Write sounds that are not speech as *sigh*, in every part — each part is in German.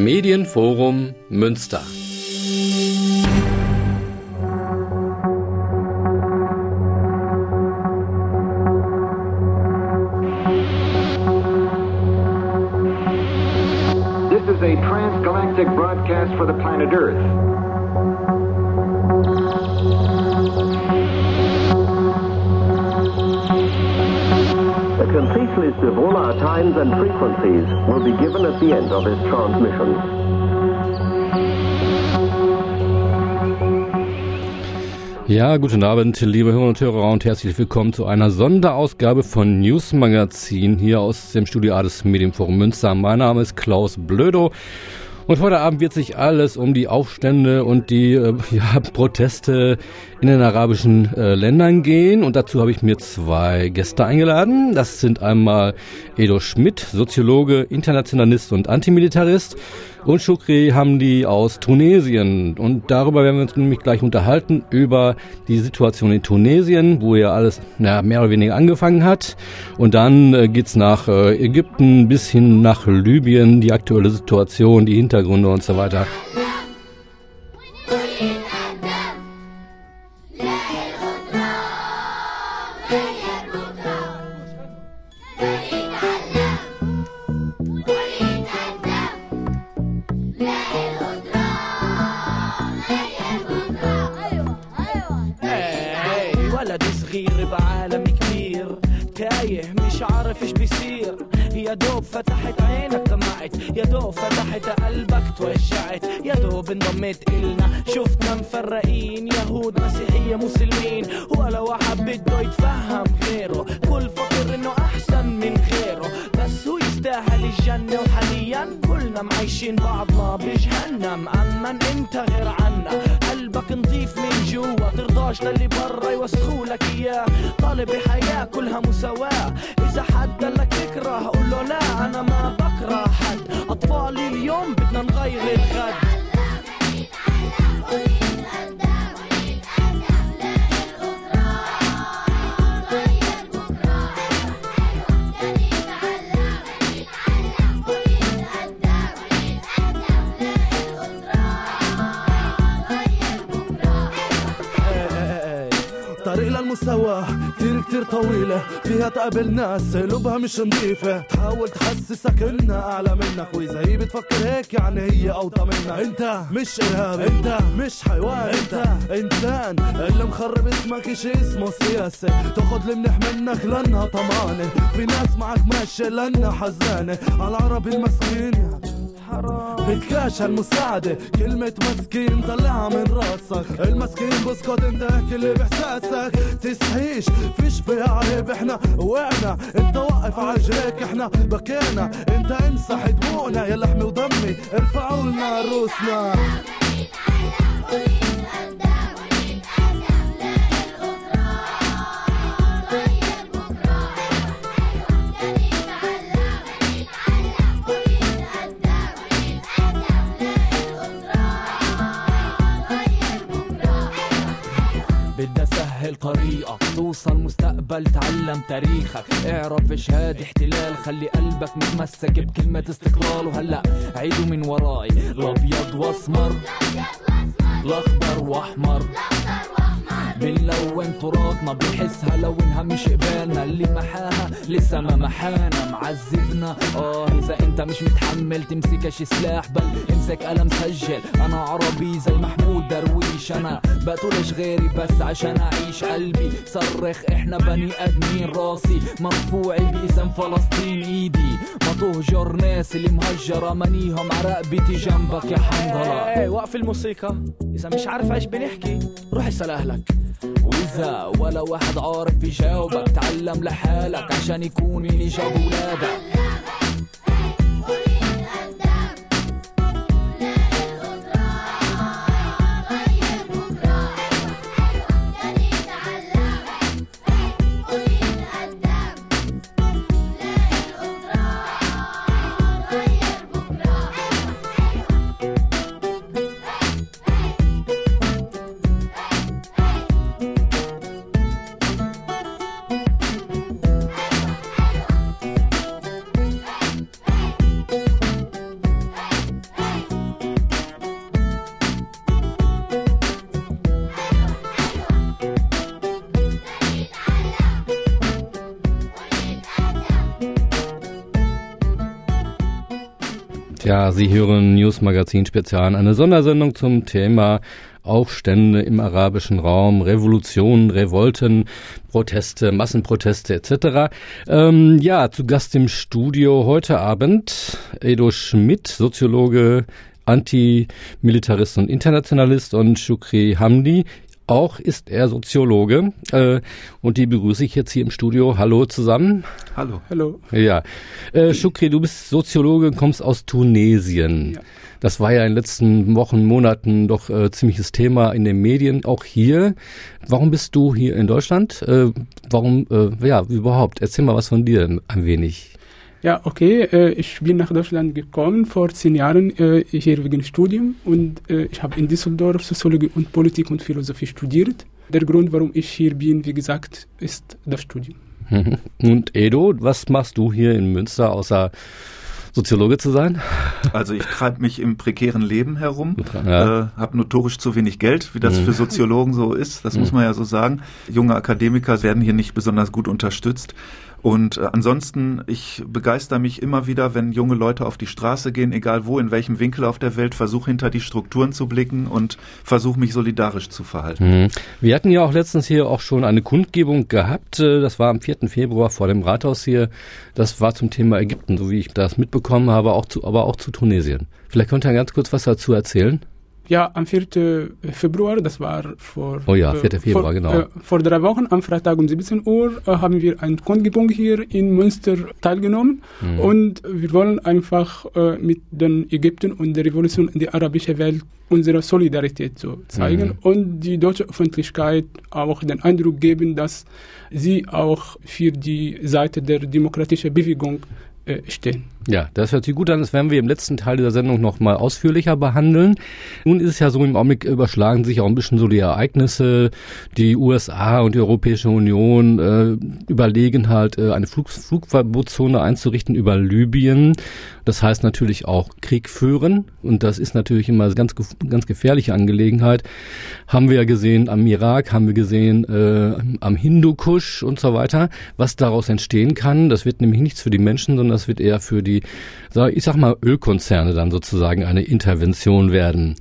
Medienforum Münster. This is a transgalactic broadcast for the planet Earth. Our times and frequencies will be given at the end of this transmission. Ja, guten Abend, liebe Hörer und Hörer und herzlich willkommen zu einer Sonderausgabe von News Magazin hier aus dem Studio A des Medienforum Münster. Mein Name ist Klaus Blödo und heute Abend wird sich alles um die Aufstände und die äh, *laughs* ja, Proteste in den arabischen äh, Ländern gehen. Und dazu habe ich mir zwei Gäste eingeladen. Das sind einmal Edo Schmidt, Soziologe, Internationalist und Antimilitarist und Shukri Hamdi aus Tunesien. Und darüber werden wir uns nämlich gleich unterhalten, über die Situation in Tunesien, wo ja alles na, mehr oder weniger angefangen hat. Und dann äh, geht's nach äh, Ägypten bis hin nach Libyen, die aktuelle Situation, die Hintergründe und so weiter. فتحت عينك دمعت يا دوب فتحت قلبك توجعت. يا دوب انضميت إلنا مش نظيفة تحاول تحسسك إنها أعلى منك وإذا هي بتفكر هيك يعني هي أوطى منك. أنت مش إرهابي أنت مش حيوان. أنت إنسان اللي مخرب اسمك اشي اسمه سياسة. تاخد المنح منك لأنها طمانة. في ناس معك ماشية لأنها حزانة. على العربي المسكين. يعني بتكاش هالمساعدة كلمة مسكين طلعها من راسك. المسكين بسكت انت احكي اللي باحساسك تسحيش فيش فيها عيب إحنا وقعنا انت وقف عجريك إحنا بكينا انت امسح دموعنا. يا لحمي ودمي ارفعوا لنا روسنا طريقك توصل مستقبل تعلم تاريخك. اعرف إيش هاد احتلال. خلي قلبك متمسك بكلمة استقلال. وهلأ عيدوا من وراي. الأبيض وأسمر الأخضر وأحمر. بنلون تراثنا بنحسها لو إنها مش قبالنا. اللي محاها لسه ما محانا. معذبنا. آه إذا أنت مش متحمل تمسكش سلاح. بل امسك قلم سجل. أنا عربي زي محمود درويش. أنا بقتلش غيري بس عشان أعيش قلبي. صرخ إحنا بني آدمين. راسي مرفوعي باسم فلسطين. إيدي ما تهجر ناس اللي مهجرة. منيهم عرقبتي جنبك يا حنظلة. إيه وقف الموسيقى. إذا مش عارف إيش بنحكي روح اسأل أهلك. وإذا ولا واحد عارف يجاوبك تعلم لحالك عشان يكون اللي جاب ولادك Ja, Sie hören News Magazin Spezial, eine Sondersendung zum Thema Aufstände im arabischen Raum, Revolutionen, Revolten, Proteste, Massenproteste etc. Ähm, ja, zu Gast im Studio heute Abend Edo Schmidt, Soziologe, Antimilitarist und Internationalist und Shukri Hamdi, auch ist er Soziologe äh, und die begrüße ich jetzt hier im Studio. Hallo zusammen. Hallo. Hallo. Ja. Äh, Shukri, du bist Soziologe, kommst aus Tunesien. Ja. Das war ja in den letzten Wochen, Monaten doch äh, ziemliches Thema in den Medien, auch hier. Warum bist du hier in Deutschland? Äh, warum, äh, ja, überhaupt? Erzähl mal was von dir ein wenig. Ja, okay. Äh, ich bin nach Deutschland gekommen vor zehn Jahren äh, hier wegen Studium und äh, ich habe in Düsseldorf Soziologie und Politik und Philosophie studiert. Der Grund, warum ich hier bin, wie gesagt, ist das Studium. *laughs* Und Edo, was machst du hier in Münster außer Soziologe zu sein? Also ich treibe mich im prekären Leben herum, ja. äh, habe notorisch zu wenig Geld, wie das mhm. für Soziologen so ist, das mhm. muss man ja so sagen. Junge Akademiker werden hier nicht besonders gut unterstützt. Und äh, ansonsten, ich begeister mich immer wieder, wenn junge Leute auf die Straße gehen, egal wo, in welchem Winkel auf der Welt, versuche hinter die Strukturen zu blicken und versuche mich solidarisch zu verhalten. Mhm. Wir hatten ja auch letztens hier auch schon eine Kundgebung gehabt. Äh, das war am 4. Februar vor dem Rathaus hier. Das war zum Thema Ägypten, so wie ich das mitbekommen habe, auch zu, aber auch zu Tunesien. Vielleicht könnt ihr ganz kurz was dazu erzählen? Ja, am 4. Februar, das war vor, oh ja, 4. Februar, vor, genau. Äh, vor drei Wochen, am Freitag um 17 Uhr, äh, haben wir ein Kundgebung hier in Münster teilgenommen. Mhm. Und wir wollen einfach äh, mit den Ägypten und der Revolution in der arabischen Welt unsere Solidarität so zeigen mhm. und die deutsche Öffentlichkeit auch den Eindruck geben, dass sie auch für die Seite der demokratischen Bewegung äh, stehen. Ja, das hört sich gut an. Das werden wir im letzten Teil dieser Sendung noch mal ausführlicher behandeln. Nun ist es ja so, im Augenblick überschlagen sich auch ein bisschen so die Ereignisse. Die USA und die Europäische Union äh, überlegen halt, äh, eine Flug Flugverbotszone einzurichten über Libyen. Das heißt natürlich auch Krieg führen. Und das ist natürlich immer eine ganz, ganz gefährliche Angelegenheit. Haben wir ja gesehen am Irak, haben wir gesehen äh, am Hindukusch und so weiter. Was daraus entstehen kann, das wird nämlich nichts für die Menschen, sondern das wird eher für die ich sag mal, Ölkonzerne dann sozusagen eine Intervention werden.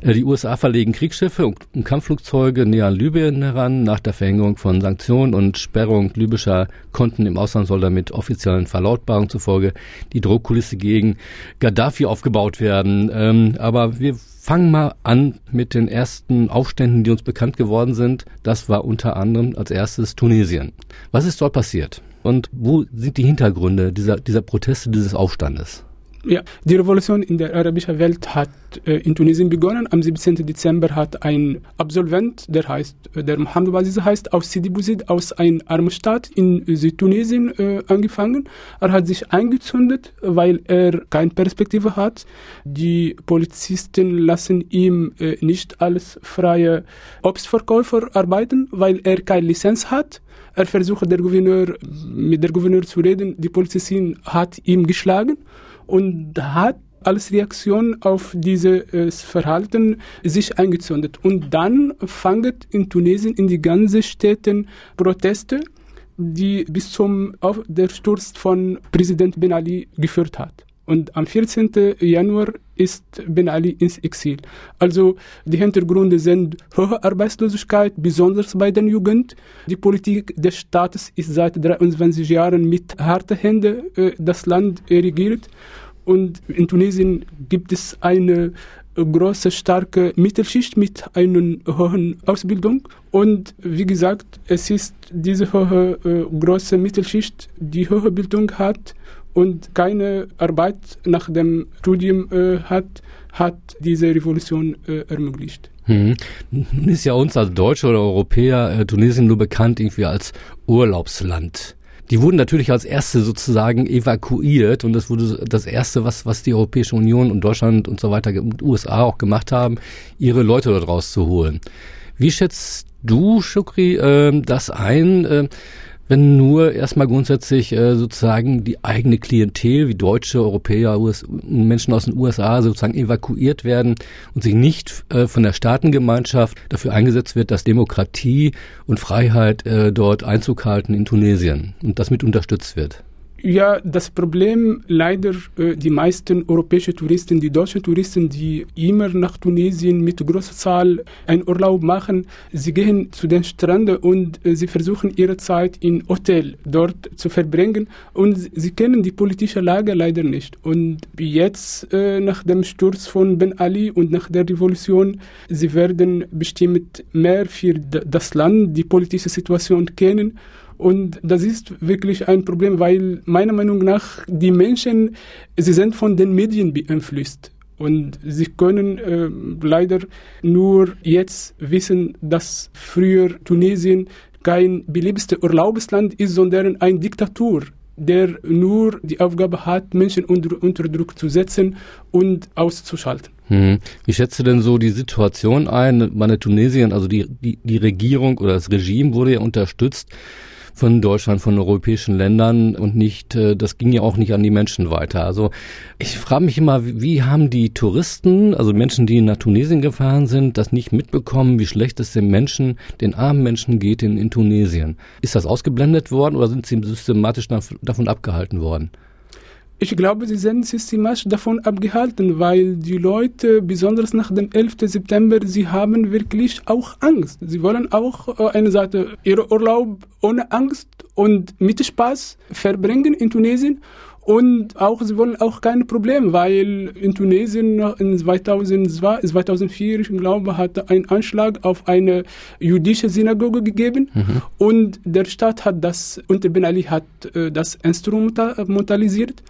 Äh, die USA verlegen Kriegsschiffe und Kampfflugzeuge näher an Libyen heran. Nach der Verhängung von Sanktionen und Sperrung libyscher Konten im Ausland soll damit offiziellen Verlautbarungen zufolge die Druckkulisse gegen Gaddafi aufgebaut werden. Ähm, aber wir fangen mal an mit den ersten Aufständen, die uns bekannt geworden sind. Das war unter anderem als erstes Tunesien. Was ist dort passiert? Und wo sind die Hintergründe dieser, dieser Proteste, dieses Aufstandes? Ja, die Revolution in der arabischen Welt hat äh, in Tunesien begonnen. Am 17. Dezember hat ein Absolvent, der heißt, äh, der Mohammed Baziz heißt, aus Sidi Bouzid, aus einer armen Stadt in Südtunesien äh, angefangen. Er hat sich eingezündet, weil er keine Perspektive hat. Die Polizisten lassen ihm äh, nicht als freie Obstverkäufer arbeiten, weil er keine Lizenz hat. Er versucht der Gouverneur, mit der Gouverneur zu reden. Die Polizistin hat ihn geschlagen und hat als Reaktion auf dieses Verhalten sich eingezündet. Und dann fangen in Tunesien in die ganzen Städten Proteste, die bis zum auf der Sturz von Präsident Ben Ali geführt hat. Und am 14. Januar ist Ben Ali ins Exil. Also die Hintergründe sind hohe Arbeitslosigkeit, besonders bei der Jugend. Die Politik des Staates ist seit 23 Jahren mit harten Händen äh, das Land regiert. Und in Tunesien gibt es eine große, starke Mittelschicht mit einer hohen Ausbildung. Und wie gesagt, es ist diese hohe, äh, große Mittelschicht, die hohe Bildung hat und keine Arbeit nach dem Studium äh, hat, hat diese Revolution äh, ermöglicht. Hm. Ist ja uns als Deutsche oder Europäer äh, Tunesien nur bekannt irgendwie als Urlaubsland. Die wurden natürlich als erste sozusagen evakuiert und das wurde das erste, was, was die Europäische Union und Deutschland und so weiter und USA auch gemacht haben, ihre Leute dort rauszuholen. Wie schätzt du, Shukri, äh, das ein? Äh, wenn nur erstmal grundsätzlich äh, sozusagen die eigene Klientel, wie Deutsche, Europäer, US Menschen aus den USA sozusagen evakuiert werden und sich nicht äh, von der Staatengemeinschaft dafür eingesetzt wird, dass Demokratie und Freiheit äh, dort Einzug halten in Tunesien und das mit unterstützt wird. Ja, das Problem leider äh, die meisten europäischen Touristen, die deutschen Touristen, die immer nach Tunesien mit großer Zahl einen Urlaub machen, sie gehen zu den Stränden und äh, sie versuchen ihre Zeit in Hotel dort zu verbringen und sie kennen die politische Lage leider nicht. Und jetzt äh, nach dem Sturz von Ben Ali und nach der Revolution, sie werden bestimmt mehr für das Land, die politische Situation kennen und das ist wirklich ein Problem, weil meiner Meinung nach die Menschen, sie sind von den Medien beeinflusst. Und sie können äh, leider nur jetzt wissen, dass früher Tunesien kein beliebtes Urlaubsland ist, sondern eine Diktatur, der nur die Aufgabe hat, Menschen unter, unter Druck zu setzen und auszuschalten. Hm. Wie schätzt du denn so die Situation ein? Meine Tunesien, also die, die, die Regierung oder das Regime wurde ja unterstützt von Deutschland, von europäischen Ländern und nicht, äh, das ging ja auch nicht an die Menschen weiter. Also ich frage mich immer, wie haben die Touristen, also Menschen, die nach Tunesien gefahren sind, das nicht mitbekommen, wie schlecht es den Menschen, den armen Menschen geht in, in Tunesien? Ist das ausgeblendet worden oder sind sie systematisch davon abgehalten worden? Ich glaube, sie sind systematisch davon abgehalten, weil die Leute, besonders nach dem 11. September, sie haben wirklich auch Angst. Sie wollen auch äh, eine Seite ihren Urlaub ohne Angst und mit Spaß verbringen in Tunesien. Und auch, sie wollen auch keine Probleme, weil in Tunesien in 2002, 2004, ich glaube, hat ein Anschlag auf eine jüdische Synagoge gegeben. Mhm. Und der Staat hat das, und Ben Ali hat äh, das instrumentalisiert.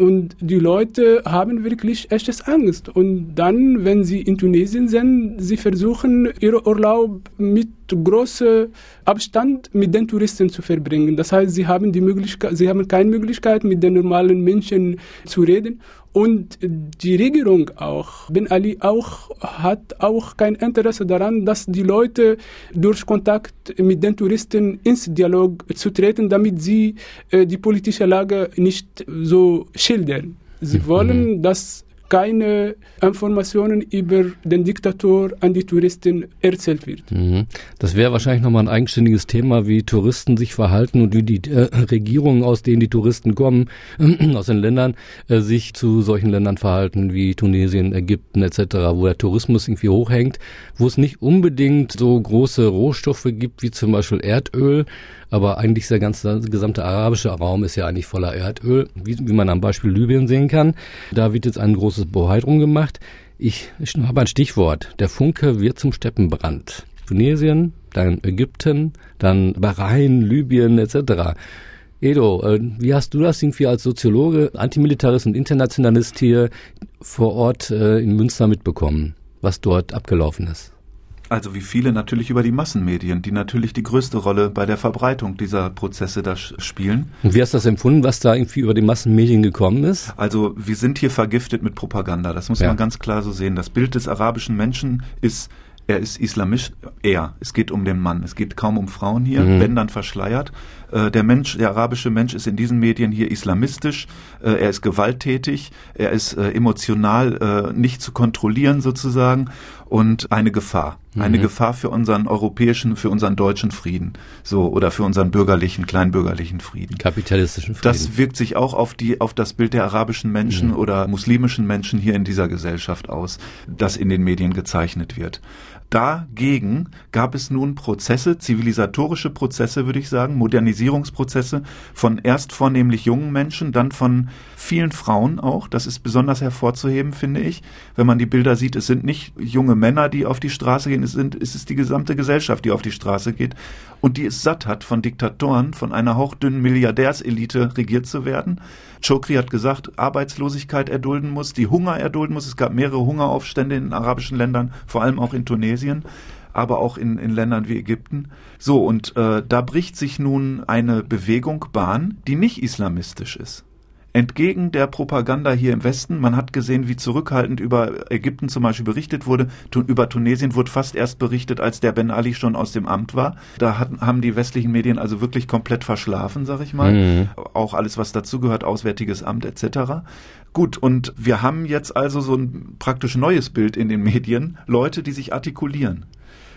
Und die Leute haben wirklich echtes Angst. Und dann, wenn sie in Tunesien sind, sie versuchen, ihren Urlaub mit großem Abstand mit den Touristen zu verbringen. Das heißt, sie haben die Möglichkeit, sie haben keine Möglichkeit, mit den normalen Menschen zu reden. Und die Regierung auch, Ben Ali auch, hat auch kein Interesse daran, dass die Leute durch Kontakt mit den Touristen ins Dialog zu treten, damit sie äh, die politische Lage nicht so schildern. Sie mhm. wollen, dass keine Informationen über den Diktator an die Touristen erzählt wird. Mhm. Das wäre wahrscheinlich nochmal ein eigenständiges Thema, wie Touristen sich verhalten und wie die äh, Regierungen, aus denen die Touristen kommen, äh, *clears throat* aus den Ländern, äh, sich zu solchen Ländern verhalten wie Tunesien, Ägypten etc., wo der Tourismus irgendwie hochhängt, wo es nicht unbedingt so große Rohstoffe gibt wie zum Beispiel Erdöl, aber eigentlich der ganze gesamte arabische Raum ist ja eigentlich voller Erdöl, wie, wie man am Beispiel Libyen sehen kann. Da wird jetzt ein großes Bohai drum gemacht. Ich, ich habe ein Stichwort. Der Funke wird zum Steppenbrand. Tunesien, dann Ägypten, dann Bahrain, Libyen etc. Edo, äh, wie hast du das irgendwie als Soziologe, Antimilitarist und Internationalist hier vor Ort äh, in Münster mitbekommen, was dort abgelaufen ist? Also wie viele natürlich über die Massenmedien, die natürlich die größte Rolle bei der Verbreitung dieser Prozesse da spielen. Und wie hast du das empfunden, was da irgendwie über die Massenmedien gekommen ist? Also wir sind hier vergiftet mit Propaganda, das muss ja. man ganz klar so sehen. Das Bild des arabischen Menschen ist er ist islamisch, er. Es geht um den Mann. Es geht kaum um Frauen hier, mhm. wenn dann verschleiert. Äh, der Mensch, der arabische Mensch ist in diesen Medien hier islamistisch. Äh, er ist gewalttätig. Er ist äh, emotional nicht zu kontrollieren sozusagen und eine Gefahr. Mhm. Eine Gefahr für unseren europäischen, für unseren deutschen Frieden. So, oder für unseren bürgerlichen, kleinbürgerlichen Frieden. Kapitalistischen Frieden. Das wirkt sich auch auf die, auf das Bild der arabischen Menschen mhm. oder muslimischen Menschen hier in dieser Gesellschaft aus, das in den Medien gezeichnet wird. Dagegen gab es nun Prozesse, zivilisatorische Prozesse, würde ich sagen, Modernisierungsprozesse von erst vornehmlich jungen Menschen, dann von vielen Frauen auch. Das ist besonders hervorzuheben, finde ich. Wenn man die Bilder sieht, es sind nicht junge Männer, die auf die Straße gehen, es, sind, es ist die gesamte Gesellschaft, die auf die Straße geht und die es satt hat, von Diktatoren, von einer hauchdünnen Milliardärselite regiert zu werden. Chokri hat gesagt, Arbeitslosigkeit erdulden muss, die Hunger erdulden muss. Es gab mehrere Hungeraufstände in arabischen Ländern, vor allem auch in Tunesien aber auch in, in Ländern wie Ägypten. So, und äh, da bricht sich nun eine Bewegung Bahn, die nicht islamistisch ist entgegen der Propaganda hier im Westen, man hat gesehen, wie zurückhaltend über Ägypten zum Beispiel berichtet wurde, über Tunesien wurde fast erst berichtet, als der Ben Ali schon aus dem Amt war. Da hat, haben die westlichen Medien also wirklich komplett verschlafen, sag ich mal. Mhm. Auch alles, was dazugehört, Auswärtiges Amt etc. Gut, und wir haben jetzt also so ein praktisch neues Bild in den Medien, Leute, die sich artikulieren.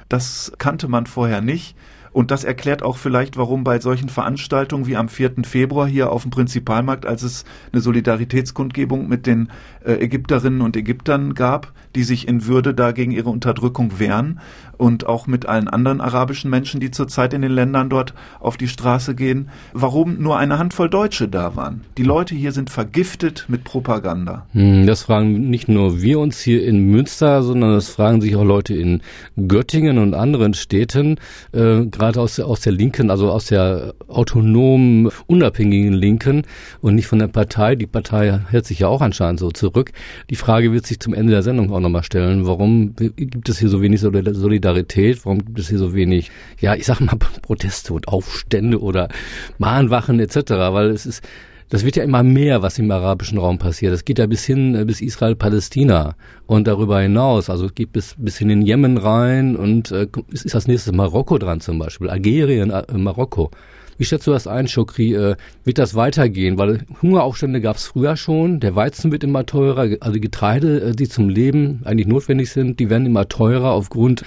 Das kannte man vorher nicht Und das erklärt auch vielleicht, warum bei solchen Veranstaltungen wie am 4. Februar hier auf dem Prinzipalmarkt, als es eine Solidaritätskundgebung mit den äh, Ägypterinnen und Ägyptern gab, die sich in Würde da gegen ihre Unterdrückung wehren und auch mit allen anderen arabischen Menschen, die zurzeit in den Ländern dort auf die Straße gehen, warum nur eine Handvoll Deutsche da waren. Die Leute hier sind vergiftet mit Propaganda. Hm, das fragen nicht nur wir uns hier in Münster, sondern das fragen sich auch Leute in Göttingen und anderen Städten, äh, gerade aus, aus der Linken, also aus der autonomen, unabhängigen Linken und nicht von der Partei. Die Partei hält sich ja auch anscheinend so zurück. Die Frage wird sich zum Ende der Sendung auch nochmal stellen. Warum gibt es hier so wenig Solidarität? Warum gibt es hier so wenig, ja, ich sag mal, *laughs* Proteste und Aufstände oder Mahnwachen etc.? Weil es ist, das wird ja immer mehr, was im arabischen Raum passiert. Das geht ja bis hin, äh, bis Israel-Palästina und darüber hinaus. Also es geht bis, bis hin in Jemen rein und äh, ist als nächstes Marokko dran zum Beispiel, Algerien, äh, Marokko. Wie schätzt du das ein, Schokri? Äh, wird das weitergehen? Weil Hungeraufstände gab es früher schon. Der Weizen wird immer teurer. Also Getreide, äh, die zum Leben eigentlich notwendig sind, die werden immer teurer aufgrund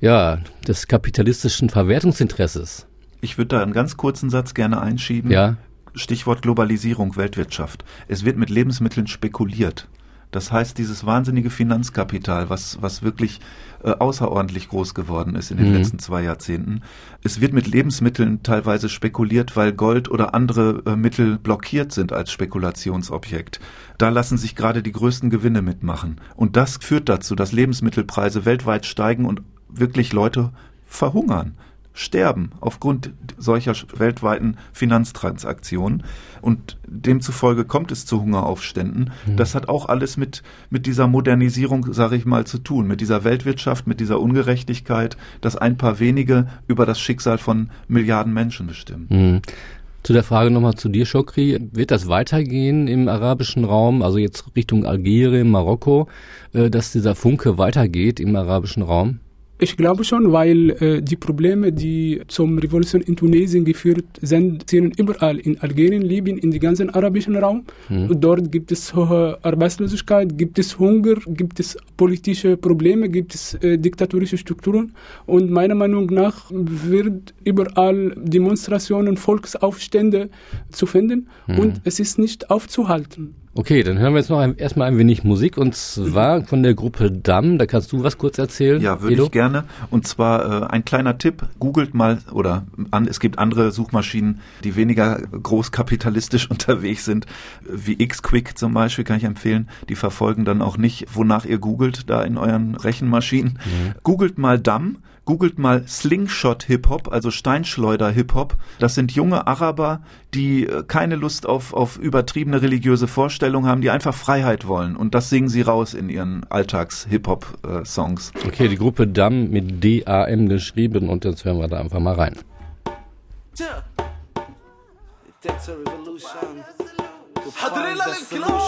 ja, des kapitalistischen Verwertungsinteresses. Ich würde da einen ganz kurzen Satz gerne einschieben. Ja. Stichwort Globalisierung, Weltwirtschaft. Es wird mit Lebensmitteln spekuliert. Das heißt, dieses wahnsinnige Finanzkapital, was, was wirklich äh, außerordentlich groß geworden ist in den mhm. letzten zwei Jahrzehnten. Es wird mit Lebensmitteln teilweise spekuliert, weil Gold oder andere äh, Mittel blockiert sind als Spekulationsobjekt. Da lassen sich gerade die größten Gewinne mitmachen. Und das führt dazu, dass Lebensmittelpreise weltweit steigen und wirklich Leute verhungern sterben aufgrund solcher weltweiten Finanztransaktionen. Und demzufolge kommt es zu Hungeraufständen. Mhm. Das hat auch alles mit, mit dieser Modernisierung, sage ich mal, zu tun, mit dieser Weltwirtschaft, mit dieser Ungerechtigkeit, dass ein paar wenige über das Schicksal von Milliarden Menschen bestimmen. Mhm. Zu der Frage nochmal zu dir, Schokri. Wird das weitergehen im arabischen Raum, also jetzt Richtung Algerien, Marokko, äh, dass dieser Funke weitergeht im arabischen Raum? Ich glaube schon, weil äh, die Probleme, die zum Revolution in Tunesien geführt sind, sind überall in Algerien, Libyen, in den ganzen arabischen Raum. Mhm. Dort gibt es hohe Arbeitslosigkeit, gibt es Hunger, gibt es politische Probleme, gibt es äh, diktatorische Strukturen. Und meiner Meinung nach wird überall Demonstrationen, Volksaufstände zu finden mhm. und es ist nicht aufzuhalten. Okay, dann hören wir jetzt noch ein, erstmal ein wenig Musik und zwar von der Gruppe Damm. Da kannst du was kurz erzählen. Ja, würde ich gerne. Und zwar äh, ein kleiner Tipp: Googelt mal oder an, es gibt andere Suchmaschinen, die weniger großkapitalistisch *laughs* unterwegs sind, wie Xquick zum Beispiel, kann ich empfehlen. Die verfolgen dann auch nicht, wonach ihr googelt da in euren Rechenmaschinen. Mhm. Googelt mal Damm Googelt mal Slingshot Hip Hop, also Steinschleuder Hip Hop. Das sind junge Araber, die äh, keine Lust auf, auf übertriebene religiöse Vorstellungen haben, die einfach Freiheit wollen. Und das singen sie raus in ihren Alltags-Hip-Hop-Songs. Äh, okay, die Gruppe Dam mit D-A-M geschrieben und jetzt hören wir da einfach mal rein. حضرنا الانقلاب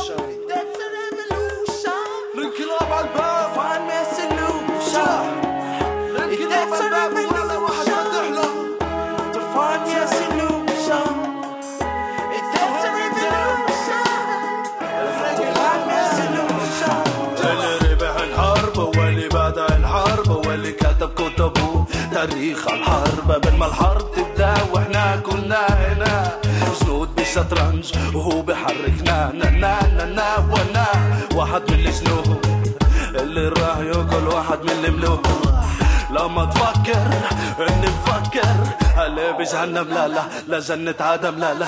الانقلاب على الباب تاريخ الحرب. قبل ما الحرب تبدأ وإحنا كنا هنا. جنود بالشطرنج وهو بحركنا نا نا نا نا ونا واحد من الجنود. اللي راح ياكل واحد من الملوك. لما تفكر إني نفكر هلا بجهنم لا لا لجنة عدم لا لا.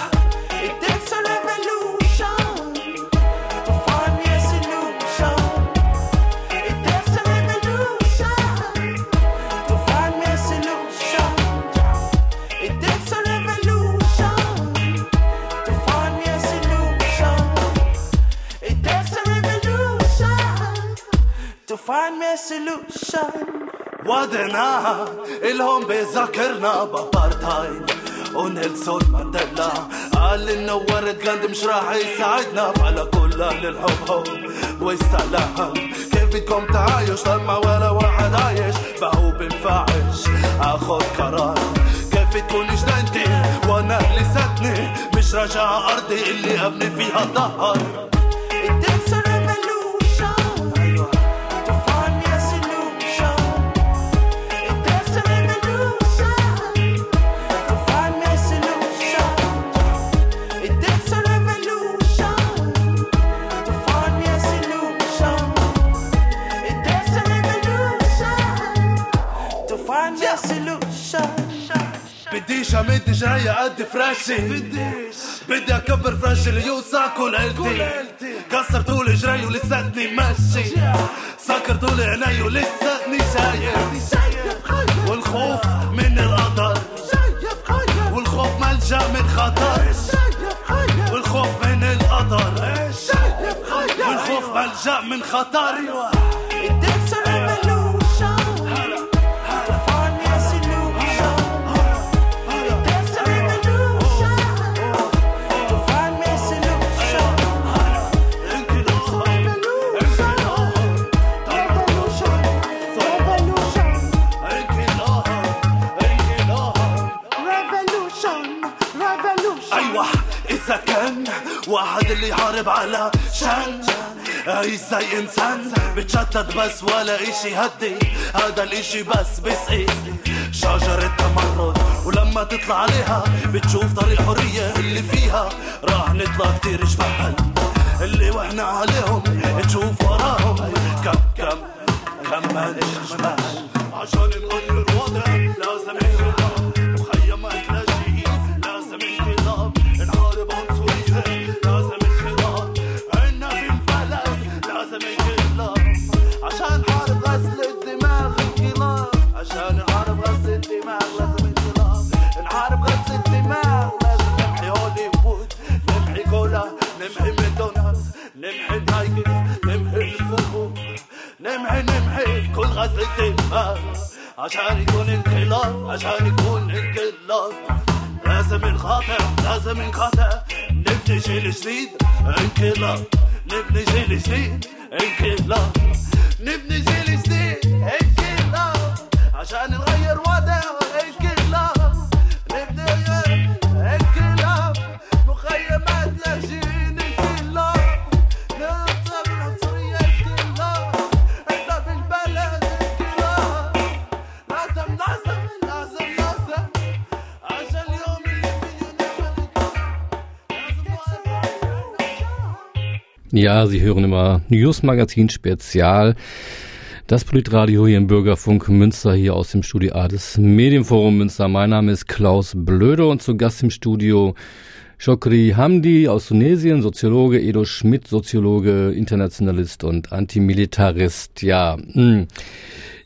Find me a solution. وادنا إلهم بذكرنا بابارتايد ونيلسون مانديلا قال إنه ورد غاندي مش راح يساعدنا. على كل أهل الحب والسلام. كيف بدكم تعايش؟ لما ولا واحد عايش. فهو بنفعش. آخذ قرار. كيف تكون جنينتي وأنا لساتني مش راجع أرضي اللي أبني فيها ظهر جاية قد فراشي. بدي أكبر فراشي ليوسع كل عيلتي. كسر طول جراي ولساتني ماشي. سكر طول عيني ولساتني شايف. والخوف من القدر والخوف ملجأ من خطر. والخوف من القدر والخوف ملجأ من خطر. اللي يحارب على شان. إزاي إنسان بتشتت بس ولا إشي هدي. هذا الإشي بس بسقي شجرة تمرد ولما تطلع عليها بتشوف طريق حرية اللي فيها. راح نطلع كتير جبال. اللي وحنا عليهم تشوف وراهم. كم كم كم ما جبال عشان نغير الوضع لازم الدماغ عشان يكون انقلاب عشان يكون انقلاب لازم نخاطر لازم نخاطر نبني جيل جديد انقلاب نبني جيل جديد انقلاب نبني جيل جديد انقلاب عشان نغير وضع Ja, Sie hören immer News Magazin Spezial. Das Politradio hier im Bürgerfunk Münster, hier aus dem Studio A des Medienforum Münster. Mein Name ist Klaus Blöde und zu Gast im Studio Shokri Hamdi aus Tunesien, Soziologe, Edo Schmidt, Soziologe, Internationalist und Antimilitarist. Ja, hm.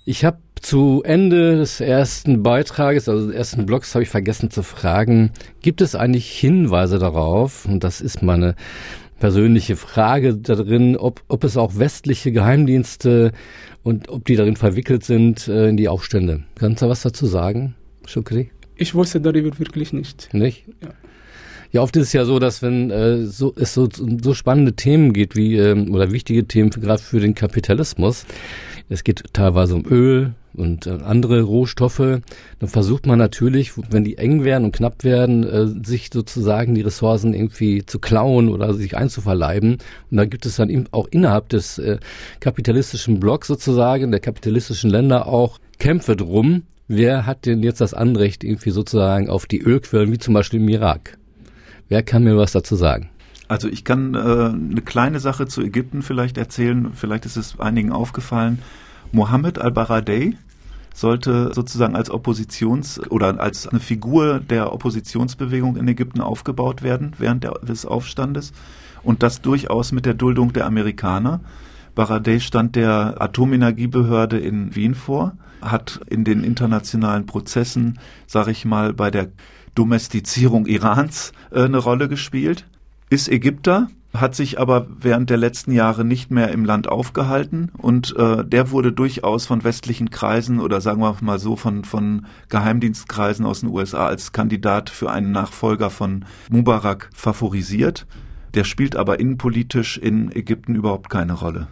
ich habe zu Ende des ersten Beitrages, also des ersten Blogs, habe ich vergessen zu fragen, gibt es eigentlich Hinweise darauf, und das ist meine persönliche Frage darin, ob, ob es auch westliche Geheimdienste und ob die darin verwickelt sind äh, in die Aufstände. Kannst du was dazu sagen, Shukri? Ich wusste darüber wirklich nicht. Nicht? Ja. Ja, oft ist es ja so, dass wenn äh, so, es so, so spannende Themen geht wie ähm, oder wichtige Themen gerade für den Kapitalismus, es geht teilweise um Öl und äh, andere Rohstoffe, dann versucht man natürlich, wenn die eng werden und knapp werden, äh, sich sozusagen die Ressourcen irgendwie zu klauen oder sich einzuverleiben. Und da gibt es dann auch innerhalb des äh, kapitalistischen Blocks sozusagen, der kapitalistischen Länder auch Kämpfe drum. Wer hat denn jetzt das Anrecht irgendwie sozusagen auf die Ölquellen, wie zum Beispiel im Irak? Wer kann mir was dazu sagen? Also ich kann äh, eine kleine Sache zu Ägypten vielleicht erzählen, vielleicht ist es einigen aufgefallen. Mohammed al-Baradei sollte sozusagen als Oppositions- oder als eine Figur der Oppositionsbewegung in Ägypten aufgebaut werden während der, des Aufstandes und das durchaus mit der Duldung der Amerikaner. Baradei stand der Atomenergiebehörde in Wien vor, hat in den internationalen Prozessen, sage ich mal, bei der Domestizierung Irans äh, eine Rolle gespielt, ist Ägypter, hat sich aber während der letzten Jahre nicht mehr im Land aufgehalten und äh, der wurde durchaus von westlichen Kreisen oder sagen wir mal so von, von Geheimdienstkreisen aus den USA als Kandidat für einen Nachfolger von Mubarak favorisiert. Der spielt aber innenpolitisch in Ägypten überhaupt keine Rolle.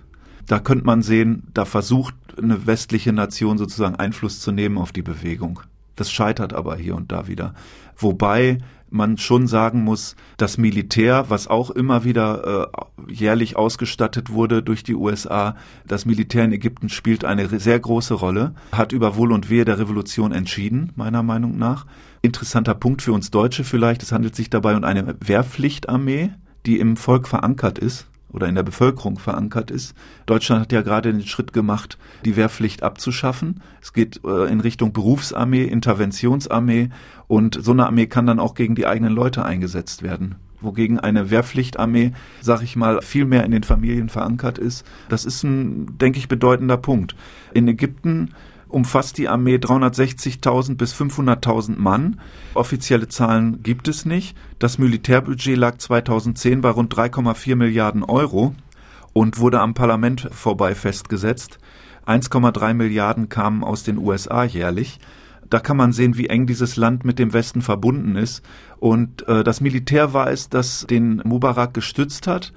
Da könnte man sehen, da versucht eine westliche Nation sozusagen Einfluss zu nehmen auf die Bewegung. Das scheitert aber hier und da wieder. Wobei man schon sagen muss, das Militär, was auch immer wieder äh, jährlich ausgestattet wurde durch die USA, das Militär in Ägypten spielt eine sehr große Rolle, hat über Wohl und Wehe der Revolution entschieden, meiner Meinung nach. Interessanter Punkt für uns Deutsche vielleicht, es handelt sich dabei um eine Wehrpflichtarmee, die im Volk verankert ist oder in der Bevölkerung verankert ist. Deutschland hat ja gerade den Schritt gemacht, die Wehrpflicht abzuschaffen. Es geht äh, in Richtung Berufsarmee, Interventionsarmee und so eine Armee kann dann auch gegen die eigenen Leute eingesetzt werden wogegen eine Wehrpflichtarmee, sag ich mal, viel mehr in den Familien verankert ist. Das ist ein, denke ich, bedeutender Punkt. In Ägypten umfasst die Armee 360.000 bis 500.000 Mann. Offizielle Zahlen gibt es nicht. Das Militärbudget lag 2010 bei rund 3,4 Milliarden Euro und wurde am Parlament vorbei festgesetzt. 1,3 Milliarden kamen aus den USA jährlich. Da kann man sehen, wie eng dieses Land mit dem Westen verbunden ist. Und äh, das Militär war es, das den Mubarak gestützt hat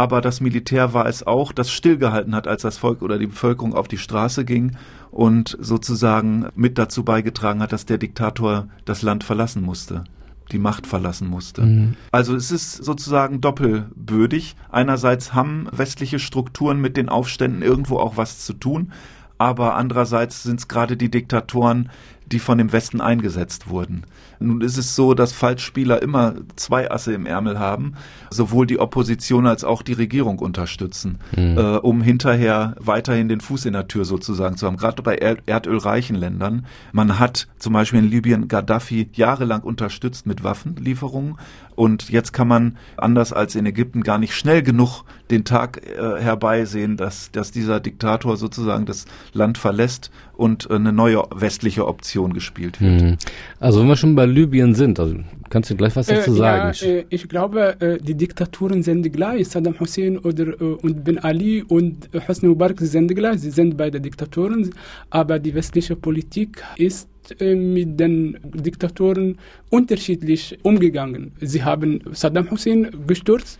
aber das Militär war es auch, das stillgehalten hat, als das Volk oder die Bevölkerung auf die Straße ging und sozusagen mit dazu beigetragen hat, dass der Diktator das Land verlassen musste die Macht verlassen musste. Mhm. Also es ist sozusagen doppelbödig. Einerseits haben westliche Strukturen mit den Aufständen irgendwo auch was zu tun, aber andererseits sind es gerade die Diktatoren, die von dem Westen eingesetzt wurden. Nun ist es so, dass Falschspieler immer zwei Asse im Ärmel haben, sowohl die Opposition als auch die Regierung unterstützen, mhm. äh, um hinterher weiterhin den Fuß in der Tür sozusagen zu haben. Gerade bei erdölreichen Ländern. Man hat zum Beispiel in Libyen Gaddafi jahrelang unterstützt mit Waffenlieferungen und jetzt kann man anders als in Ägypten gar nicht schnell genug den Tag äh, herbeisehen, dass, dass dieser Diktator sozusagen das Land verlässt und äh, eine neue westliche Option gespielt wird. Mhm. Also wenn wir schon bei Libyen sind, also kannst du gleich was dazu äh, sagen? Ja, äh, ich glaube, äh, die Diktaturen sind gleich. Saddam Hussein oder, äh, und Ben Ali und Hosni Mubarak sind gleich. Sie sind beide Diktatoren, aber die westliche Politik ist äh, mit den Diktatoren unterschiedlich umgegangen. Sie haben Saddam Hussein gestürzt.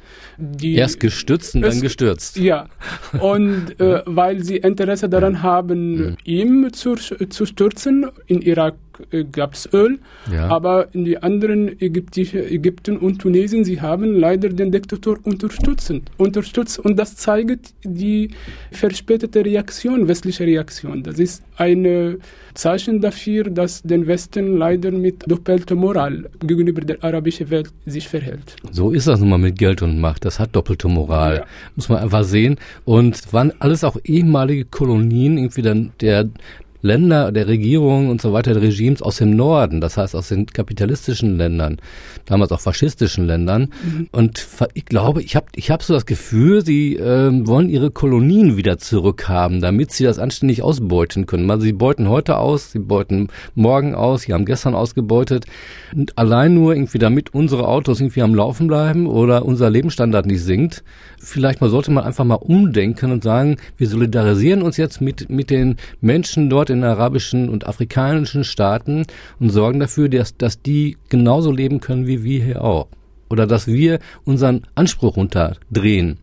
Erst gestützt und dann gestürzt. Ja, und äh, weil sie Interesse daran haben, mhm. ihm zu, zu stürzen. In Irak äh, gab es Öl, ja. aber in die anderen Ägyptische, Ägypten und Tunesien, sie haben leider den Diktator unterstützt. unterstützt. Und das zeigt die verspätete Reaktion, westliche Reaktion. Das ist ein Zeichen dafür, dass den Westen leider mit doppelter Moral gegenüber der arabischen Welt sich verhält. So ist das nun mal mit Geld und Macht. Das hat doppelte Moral. Ja. Muss man einfach sehen. Und waren alles auch ehemalige Kolonien, irgendwie dann der Länder der Regierungen und so weiter, der Regimes aus dem Norden, das heißt aus den kapitalistischen Ländern, damals auch faschistischen Ländern. Mhm. Und ich glaube, ich habe ich hab so das Gefühl, sie äh, wollen ihre Kolonien wieder zurückhaben, damit sie das anständig ausbeuten können. Also sie beuten heute aus, sie beuten morgen aus, sie haben gestern ausgebeutet. Und allein nur irgendwie, damit unsere Autos irgendwie am Laufen bleiben oder unser Lebensstandard nicht sinkt. Vielleicht mal sollte man einfach mal umdenken und sagen, wir solidarisieren uns jetzt mit, mit den Menschen dort in arabischen und afrikanischen Staaten und sorgen dafür, dass, dass die genauso leben können wie wir hier auch. Oder dass wir unseren Anspruch runterdrehen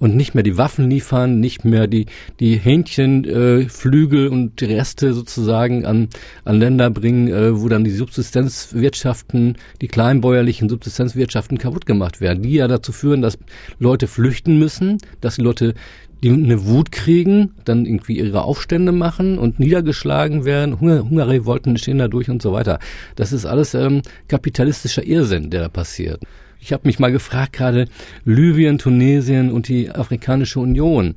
und nicht mehr die Waffen liefern, nicht mehr die, die Hähnchenflügel äh, und Reste sozusagen an, an Länder bringen, äh, wo dann die Subsistenzwirtschaften, die kleinbäuerlichen Subsistenzwirtschaften kaputt gemacht werden, die ja dazu führen, dass Leute flüchten müssen, dass die Leute die eine Wut kriegen, dann irgendwie ihre Aufstände machen und niedergeschlagen werden, Hunger, Hungerrevolten stehen da durch und so weiter. Das ist alles ähm, kapitalistischer Irrsinn, der da passiert. Ich habe mich mal gefragt, gerade Libyen, Tunesien und die Afrikanische Union.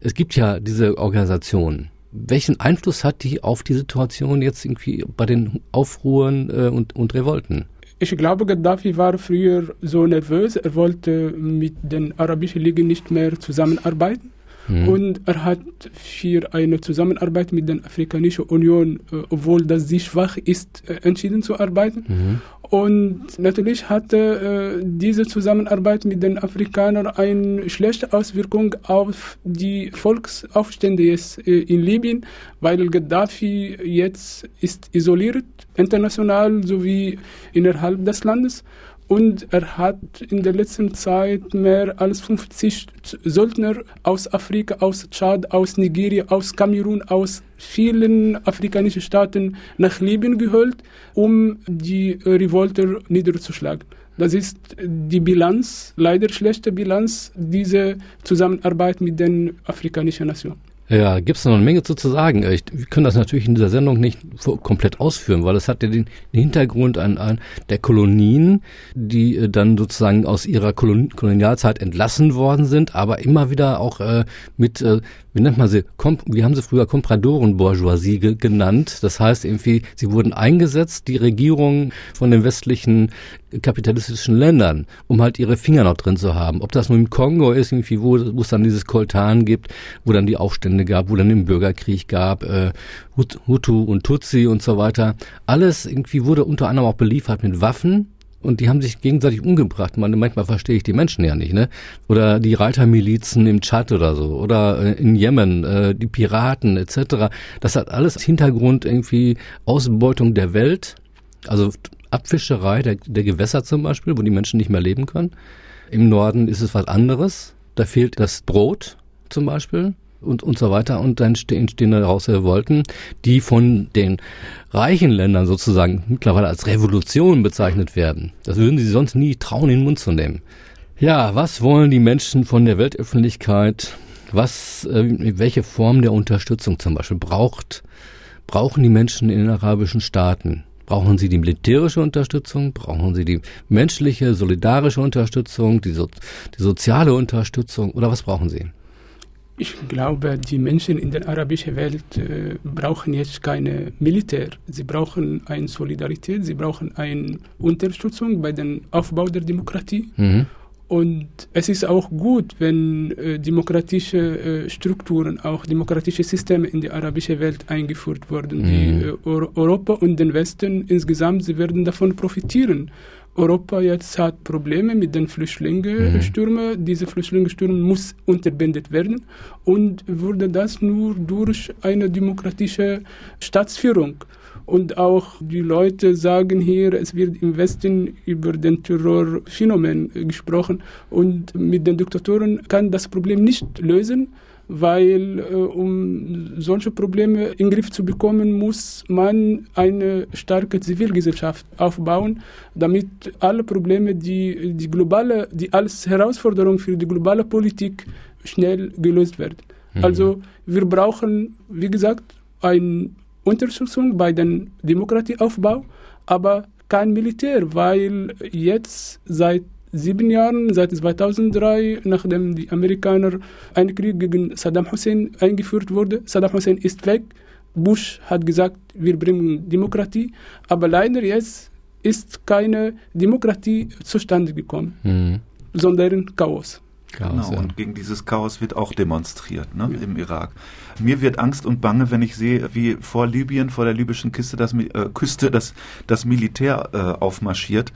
Es gibt ja diese Organisation. Welchen Einfluss hat die auf die Situation jetzt irgendwie bei den Aufruhren äh, und, und Revolten? Ich glaube, Gaddafi war früher so nervös. Er wollte mit den Arabischen Ligen nicht mehr zusammenarbeiten. Mhm. Und er hat für eine Zusammenarbeit mit der Afrikanischen Union, äh, obwohl das sie schwach ist, äh, entschieden zu arbeiten. Mhm. Und natürlich hatte äh, diese Zusammenarbeit mit den Afrikanern eine schlechte Auswirkung auf die Volksaufstände jetzt äh, in Libyen, weil Gaddafi jetzt ist isoliert, international sowie innerhalb des Landes und er hat in der letzten Zeit mehr als 50 Söldner aus Afrika, aus Tschad, aus Nigeria, aus Kamerun, aus vielen afrikanischen Staaten nach Libyen geholt, um die Revolter niederzuschlagen. Das ist die Bilanz, leider schlechte Bilanz, diese Zusammenarbeit mit den afrikanischen Nationen. Ja, gibt es noch eine Menge zu, zu sagen. Ich, wir können das natürlich in dieser Sendung nicht komplett ausführen, weil es hat ja den, den Hintergrund an, an der Kolonien, die äh, dann sozusagen aus ihrer Kolon Kolonialzeit entlassen worden sind, aber immer wieder auch äh, mit, äh, wie nennt man sie, Kom wie haben sie früher Kompradoren-Bourgeoisie ge genannt. Das heißt irgendwie, sie wurden eingesetzt, die Regierung von den westlichen kapitalistischen Ländern, um halt ihre Finger noch drin zu haben. Ob das nun im Kongo ist, irgendwie, wo, wo es dann dieses Koltan gibt, wo dann die Aufstände gab, wo dann den Bürgerkrieg gab, äh, Hut- Hutu und Tutsi und so weiter. Alles irgendwie wurde unter anderem auch beliefert mit Waffen. Und die haben sich gegenseitig umgebracht. Man, manchmal verstehe ich die Menschen ja nicht, ne? Oder die Reitermilizen im Tschad oder so. Oder äh, in Jemen, äh, die Piraten etc. Das hat alles Hintergrund irgendwie Ausbeutung der Welt. Also Abfischerei der, der Gewässer zum Beispiel, wo die Menschen nicht mehr leben können. Im Norden ist es was anderes. Da fehlt das Brot zum Beispiel und, und so weiter. Und dann ste- entstehen daraus Revolten, die von den reichen Ländern sozusagen mittlerweile als Revolution bezeichnet werden. Das würden sie sonst nie trauen, in den Mund zu nehmen. Ja, was wollen die Menschen von der Weltöffentlichkeit? Was, äh, welche Form der Unterstützung zum Beispiel braucht, brauchen die Menschen in den arabischen Staaten? Brauchen sie die militärische Unterstützung? Brauchen sie die menschliche, solidarische Unterstützung, die, so, die soziale Unterstützung? Oder was brauchen sie? Ich glaube, die Menschen in der arabischen Welt äh, brauchen jetzt keine Militär. Sie brauchen eine Solidarität, sie brauchen eine Unterstützung bei dem Aufbau der Demokratie. Mhm. Und es ist auch gut, wenn äh, demokratische äh, Strukturen, auch demokratische Systeme in die arabische Welt eingeführt wurden. Die, äh, Euro- Europa und den Westen insgesamt, sie werden davon profitieren. Europa jetzt hat Probleme mit den Flüchtlingsstürmen. Diese Flüchtlingsstürme muss unterbindet werden. Und würde das nur durch eine demokratische Staatsführung und auch die Leute sagen hier, es wird im Westen über den Terrorphänomen äh, gesprochen und mit den Diktatoren kann das Problem nicht lösen, weil äh, um solche Probleme in den Griff zu bekommen, muss man eine starke Zivilgesellschaft aufbauen, damit alle Probleme, die die globale, die als Herausforderung für die globale Politik schnell gelöst werden. Also wir brauchen, wie gesagt, ein Unterstützung bei dem Demokratieaufbau, aber kein Militär, weil jetzt seit sieben Jahren, seit 2003, nachdem die Amerikaner einen Krieg gegen Saddam Hussein eingeführt wurde, Saddam Hussein ist weg. Bush hat gesagt, wir bringen Demokratie, aber leider jetzt ist keine Demokratie zustande gekommen, Mhm. sondern Chaos. Chaos, Genau, ja. und gegen dieses Chaos wird auch demonstriert ne, im Irak. Mir wird Angst und Bange, wenn ich sehe, wie vor Libyen, vor der libyschen Küste das, äh, Küste das, das Militär äh, aufmarschiert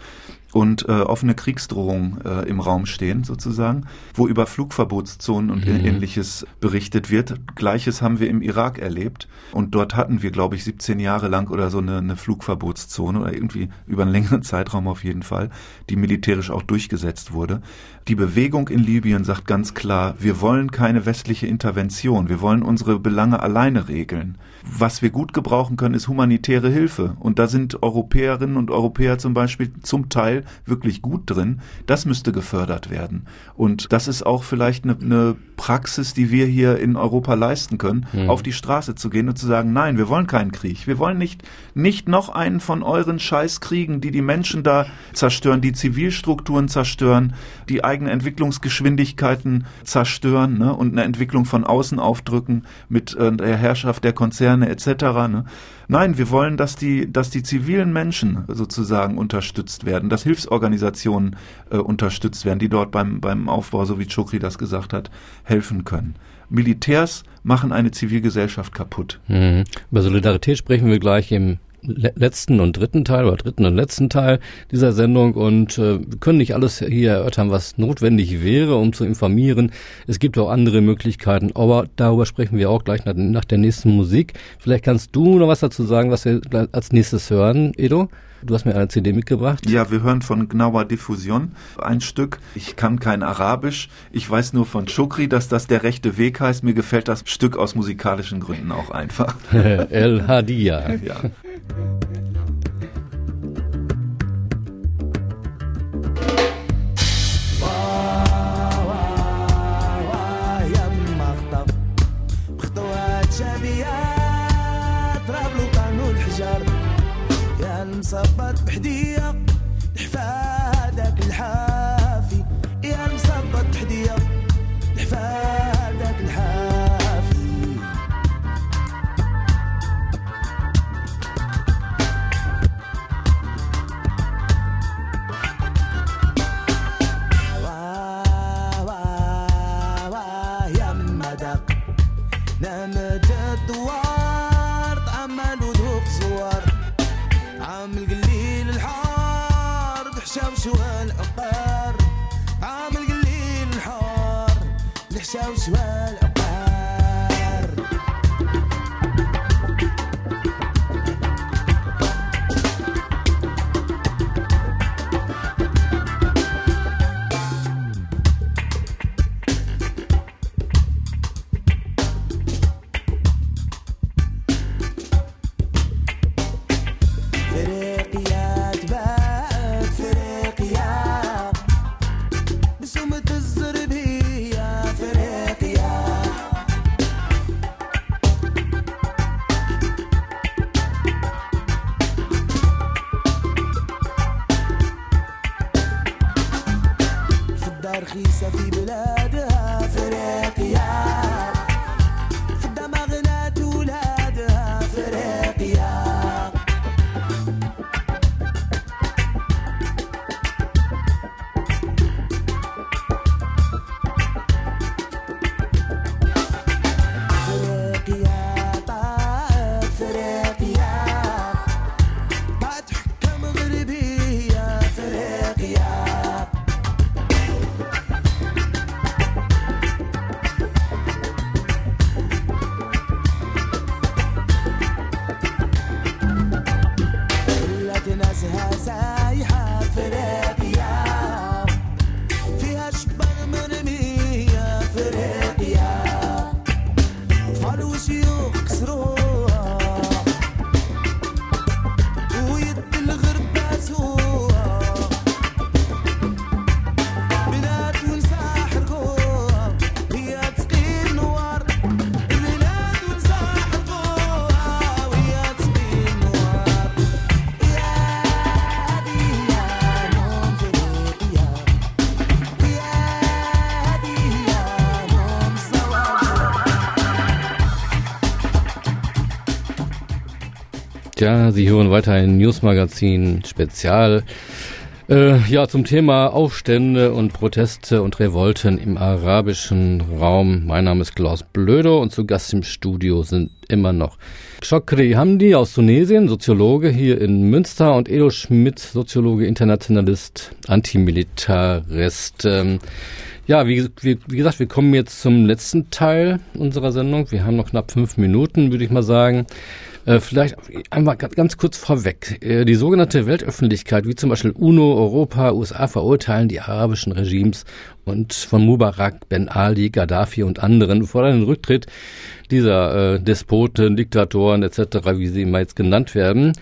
und äh, offene Kriegsdrohungen äh, im Raum stehen, sozusagen, wo über Flugverbotszonen und Mhm. ähnliches berichtet wird. Gleiches haben wir im Irak erlebt. Und dort hatten wir, glaube ich, 17 Jahre lang oder so eine, eine Flugverbotszone oder irgendwie über einen längeren *laughs* Zeitraum auf jeden Fall, die militärisch auch durchgesetzt wurde. Die Bewegung in Libyen sagt ganz klar, wir wollen keine westliche Intervention, wir wollen unsere Belange alleine regeln. Was wir gut gebrauchen können, ist humanitäre Hilfe. Und da sind Europäerinnen und Europäer zum Beispiel zum Teil wirklich gut drin. Das müsste gefördert werden. Und das ist auch vielleicht eine, eine Praxis, die wir hier in Europa leisten können, auf die Straße zu gehen und zu sagen, nein, wir wollen keinen Krieg. Wir wollen nicht, nicht noch einen von euren Scheißkriegen, die die Menschen da zerstören, die Zivilstrukturen zerstören, die eigene Entwicklungsgeschwindigkeiten zerstören ne, und eine Entwicklung von außen aufdrücken mit äh, der Herrschaft der Konzerne etc. Ne. Nein, wir wollen, dass die, dass die zivilen Menschen sozusagen unterstützt werden, dass Hilfsorganisationen äh, unterstützt werden, die dort beim, beim Aufbau, so wie Chokri das gesagt hat, helfen können. Militärs machen eine Zivilgesellschaft kaputt. Mhm. Über Solidarität sprechen wir gleich im letzten und dritten Teil oder dritten und letzten Teil dieser Sendung und äh, können nicht alles hier erörtern, was notwendig wäre, um zu informieren. Es gibt auch andere Möglichkeiten, aber darüber sprechen wir auch gleich nach, nach der nächsten Musik. Vielleicht kannst du noch was dazu sagen, was wir als nächstes hören, Edo? Du hast mir eine CD mitgebracht. Ja, wir hören von Gnawa Diffusion ein Stück. Ich kann kein Arabisch. Ich weiß nur von Chokri, dass das der rechte Weg heißt. Mir gefällt das Stück aus musikalischen Gründen auch einfach. *laughs* El Hadia. Ja. صبات بحديد. So. right. Ja, Sie hören weiter ein Newsmagazin Spezial. Äh, ja, zum Thema Aufstände und Proteste und Revolten im arabischen Raum. Mein Name ist Klaus Blödo und zu Gast im Studio sind immer noch Chokri Hamdi aus Tunesien, Soziologe hier in Münster und Edo Schmidt, Soziologe, Internationalist, Antimilitarist. Ähm, ja, wie, wie, wie gesagt, wir kommen jetzt zum letzten Teil unserer Sendung. Wir haben noch knapp fünf Minuten, würde ich mal sagen. Äh, vielleicht einmal ganz, kurz vorweg. Äh, die sogenannte Weltöffentlichkeit, wie zum Beispiel UNO, Europa, USA, verurteilen die arabischen Regimes und von Mubarak, Ben Ali, Gaddafi und anderen fordern den Rücktritt dieser äh, Despoten, Diktatoren etc., wie sie immer jetzt genannt werden.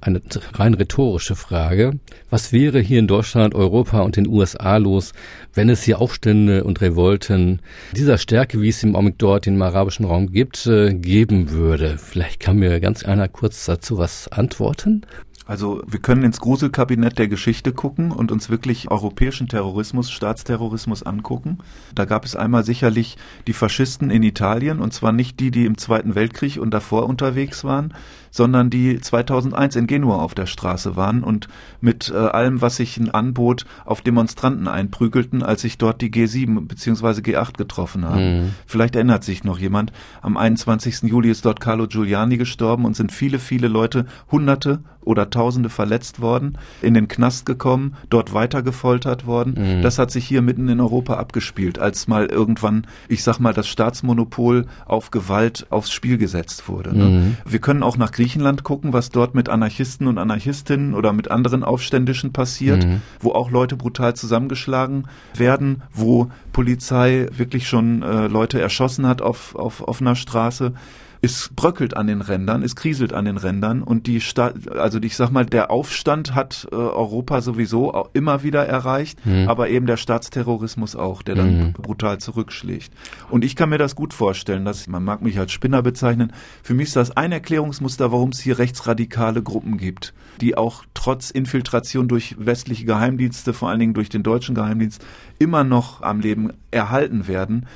Eine rein rhetorische Frage. Was wäre hier in Deutschland, Europa und den USA los, wenn es hier Aufstände und Revolten dieser Stärke, wie es im Augenblick dort im arabischen Raum gibt, äh, geben würde? Vielleicht kann mir ganz einer kurz dazu was antworten. Also wir können ins Gruselkabinett der Geschichte gucken und uns wirklich europäischen Terrorismus, Staatsterrorismus angucken. Da gab es einmal sicherlich die Faschisten in Italien und zwar nicht die, die im Zweiten Weltkrieg und davor unterwegs waren, sondern die 2001 in Genua auf der Straße waren und mit äh, allem, was sich anbot, auf Demonstranten einprügelten, als sich dort die G7 bzw. G8 getroffen haben. Mhm. Vielleicht erinnert sich noch jemand. Am 21. Juli ist dort Carlo Giuliani gestorben und sind viele, viele Leute, Hunderte oder Tausende verletzt worden, in den Knast gekommen, dort weiter gefoltert worden. Mhm. Das hat sich hier mitten in Europa abgespielt, als mal irgendwann, ich sag mal, das Staatsmonopol auf Gewalt aufs Spiel gesetzt wurde. Ne? Mhm. Wir können auch nach Griechenland gucken, was dort mit Anarchisten und Anarchistinnen oder mit anderen Aufständischen passiert, Mhm. wo auch Leute brutal zusammengeschlagen werden, wo Polizei wirklich schon äh, Leute erschossen hat auf, auf offener Straße es bröckelt an den Rändern, es kriselt an den Rändern und die Sta also ich sag mal, der Aufstand hat äh, Europa sowieso immer wieder erreicht, Mhm. aber eben der Staatsterrorismus auch, der dann Mhm. brutal zurückschlägt. Und ich kann mir das gut vorstellen, dass man mag mich als Spinner bezeichnen. Für mich ist das ein Erklärungsmuster, warum es hier rechtsradikale Gruppen gibt, die auch trotz Infiltration durch westliche Geheimdienste, vor allen Dingen durch den deutschen Geheimdienst, immer noch am Leben erhalten werden.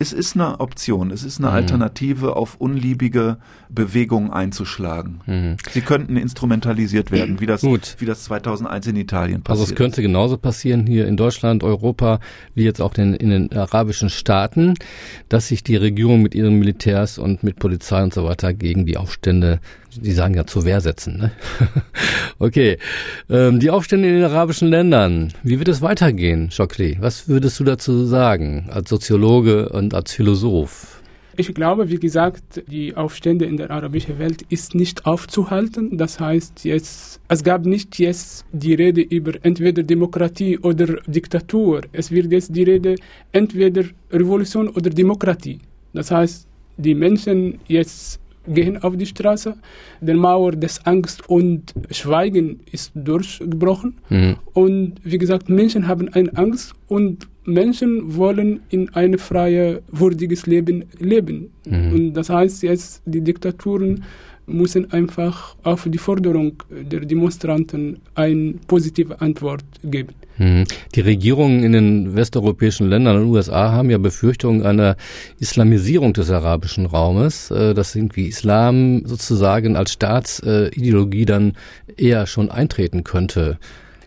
Es ist eine Option, es ist eine Mhm. Alternative, auf unliebige Bewegungen einzuschlagen. Mhm. Sie könnten instrumentalisiert werden, wie das, Gut. wie das 2001 in Italien Also passiert. es könnte genauso passieren hier in Deutschland, Europa, wie jetzt auch in, in den arabischen Staaten, dass sich die Regierung mit ihren Militärs und mit Polizei und so weiter gegen die Aufstände, die sagen ja zur Wehr setzen. Ne? *laughs* okay, ähm, die Aufstände in den arabischen Ländern, wie wird es weitergehen, Chokri? Was würdest du dazu sagen als Soziologe und als Philosoph? Ich glaube, wie gesagt, die Aufstände in der arabischen Welt ist nicht aufzuhalten. Das heißt, jetzt, es gab nicht jetzt die Rede über entweder Demokratie oder Diktatur. Es wird jetzt die Rede entweder Revolution oder Demokratie. Das heißt, die Menschen jetzt gehen auf die Straße. Die Mauer des Angst und Schweigen ist durchgebrochen. Mhm. Und wie gesagt, Menschen haben eine Angst und Menschen wollen in ein freie, würdiges Leben leben. Mhm. Und das heißt jetzt, die Diktaturen müssen einfach auf die Forderung der Demonstranten eine positive Antwort geben. Mhm. Die Regierungen in den westeuropäischen Ländern und USA haben ja Befürchtungen einer Islamisierung des arabischen Raumes, äh, dass irgendwie Islam sozusagen als Staatsideologie dann eher schon eintreten könnte.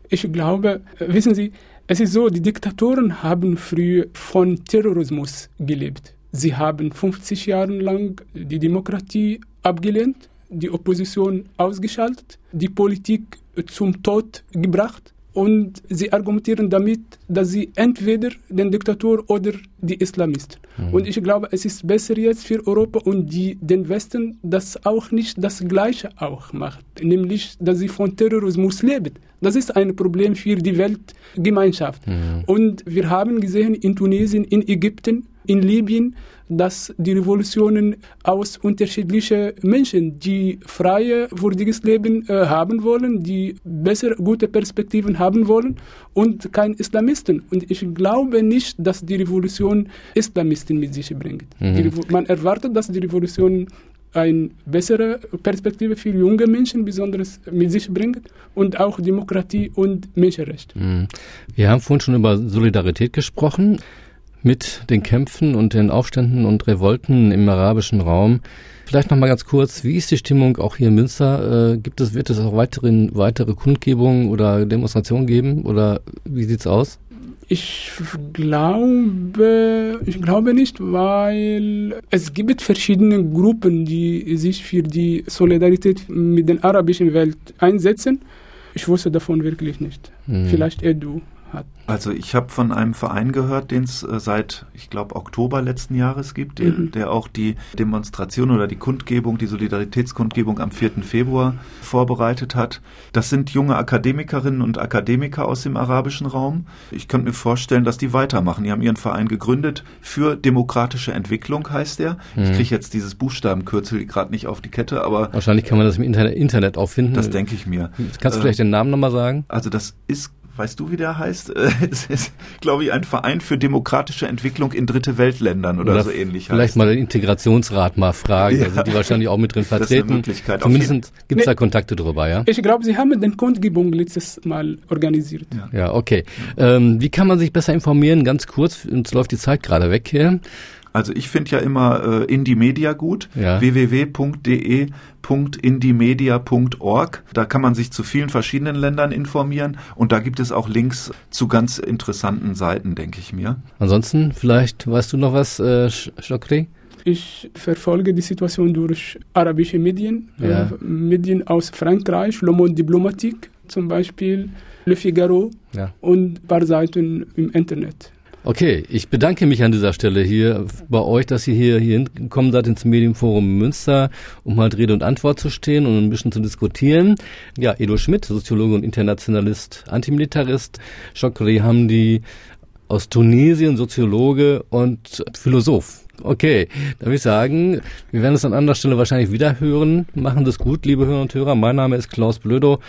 Ich glaube, äh, wissen Sie, es ist so, die Diktatoren haben früher von Terrorismus gelebt. Sie haben 50 Jahre lang die Demokratie abgelehnt, die Opposition ausgeschaltet, die Politik zum Tod gebracht und sie argumentieren damit, dass sie entweder den Diktator oder die Islamisten. Und ich glaube, es ist besser jetzt für Europa und die, den Westen, dass auch nicht das Gleiche auch macht, nämlich, dass sie von Terrorismus leben. Das ist ein Problem für die Weltgemeinschaft. Und wir haben gesehen in Tunesien, in Ägypten, in Libyen, dass die Revolutionen aus unterschiedlichen Menschen, die freie, würdiges Leben äh, haben wollen, die bessere, gute Perspektiven haben wollen und kein Islamisten. Und ich glaube nicht, dass die Revolution Islamisten mit sich bringt. Mhm. Die man erwartet, dass die Revolution eine bessere Perspektive für junge Menschen besonders mit sich bringt und auch Demokratie und Menschenrechte. Mhm. Wir haben vorhin schon über Solidarität gesprochen mit den Kämpfen und den Aufständen und Revolten im arabischen Raum. Vielleicht noch mal ganz kurz, wie ist die Stimmung auch hier in Münster? Äh, gibt es, wird es auch weiteren, weitere Kundgebungen oder Demonstrationen geben oder wie sieht's aus? Ich glaube, ich glaube nicht, weil es gibt verschiedene Gruppen, die sich für die Solidarität mit der arabischen Welt einsetzen. Ich wusste davon wirklich nicht. Hm. Vielleicht Edu hat. Also ich habe von einem Verein gehört, den es äh, seit, ich glaube, Oktober letzten Jahres gibt, der, Mhm. der auch die Demonstration oder die Kundgebung, die Solidaritätskundgebung am 4. Februar vorbereitet hat. Das sind junge Akademikerinnen und Akademiker aus dem arabischen Raum. Ich könnte mir vorstellen, dass die weitermachen. Die haben ihren Verein gegründet für demokratische Entwicklung, heißt der. Ich Mhm. kriege jetzt dieses Buchstabenkürzel gerade nicht auf die Kette, aber Wahrscheinlich kann man das im Internet, Internet auch finden. das denke ich mir. Kannst du Äh, vielleicht den Namen nochmal sagen? Also das ist, weißt du, wie der heißt? *laughs* Es ist, glaube ich, ein Verein für demokratische Entwicklung in dritte Weltländern oder, so ähnlich Vielleicht heißt. mal den Integrationsrat mal fragen. Ja. Da sind die wahrscheinlich auch mit drin *laughs* Das ist eine vertreten. Möglichkeit. Auf Zumindest gibt es da. Kontakte drüber, ja? Ich glaube, sie haben den Kundgebung letztes Mal organisiert. Ja, okay. Ähm, wie kann man sich besser informieren? Ganz kurz, uns läuft die Zeit gerade weg hier. Also ich finde ja immer äh, Indie-Media gut. Ja. www.de.indiemedia.org. Da kann man sich zu vielen verschiedenen Ländern informieren und da gibt es auch Links zu ganz interessanten Seiten, denke ich mir. Ansonsten, vielleicht weißt du noch was, äh, Chokri? Ich verfolge die Situation durch arabische Medien, Ja. äh, Medien aus Frankreich, Le Monde Diplomatique zum Beispiel, Le Figaro Ja. und ein paar Seiten im Internet. Okay, ich bedanke mich an dieser Stelle hier bei euch, dass ihr hier, hingekommen seid ins Medienforum Münster, um halt Rede und Antwort zu stehen und ein bisschen zu diskutieren. Ja, Edo Schmidt, Soziologe und Internationalist, Antimilitarist, Chokri Hamdi aus Tunesien, Soziologe und Philosoph. Okay, dann würde ich sagen, wir werden es an anderer Stelle wahrscheinlich wieder hören. Machen das gut, liebe Hörer und Hörer. Mein Name ist Klaus Blödo.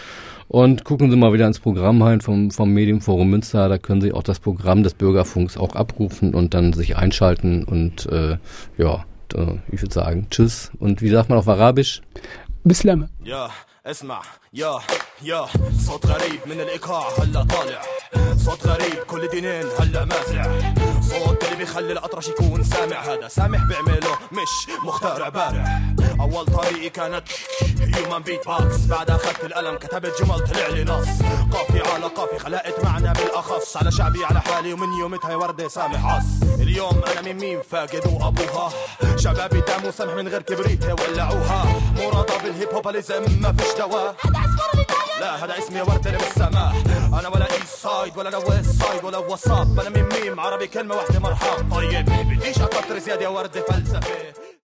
Und gucken Sie mal wieder ins Programm rein vom, vom Medienforum Münster. Da können Sie auch das Programm des Bürgerfunks auch abrufen und dann sich einschalten. Und äh, ja, ich würde sagen, tschüss. Und wie sagt man auf Arabisch? Bislam. Ja, es mal. يا يا صوت غريب من الإيقاع هلا طالع. صوت غريب كل دينين هلا مازع. صوت اللي بيخلي الأطرش يكون سامع هذا سامح بيعمله مش مخترع بارع. أول طريقي كانت هيومن بيت بوكس بعد أخذت القلم كتبت جمل طلع لي نص قافي على قافي خلقت معنى بالأخص. على شعبي على حالي ومن يومتها يا وردة سامح عص اليوم أنا من مين؟ فاقد وابوها شبابي داموا سمح من غير كبريت ولعوها. مو راضى بالهيب هوباليزم ما فيش دواء. لا هذا اسمي ورده اللي بالسماح أنا ولا ايست سايد ولا ويست سايد ولا واتساب أنا من ميم عربي كلمة واحدة مرحب طيب بديش أكتر زيادة يا ورده فلسفة؟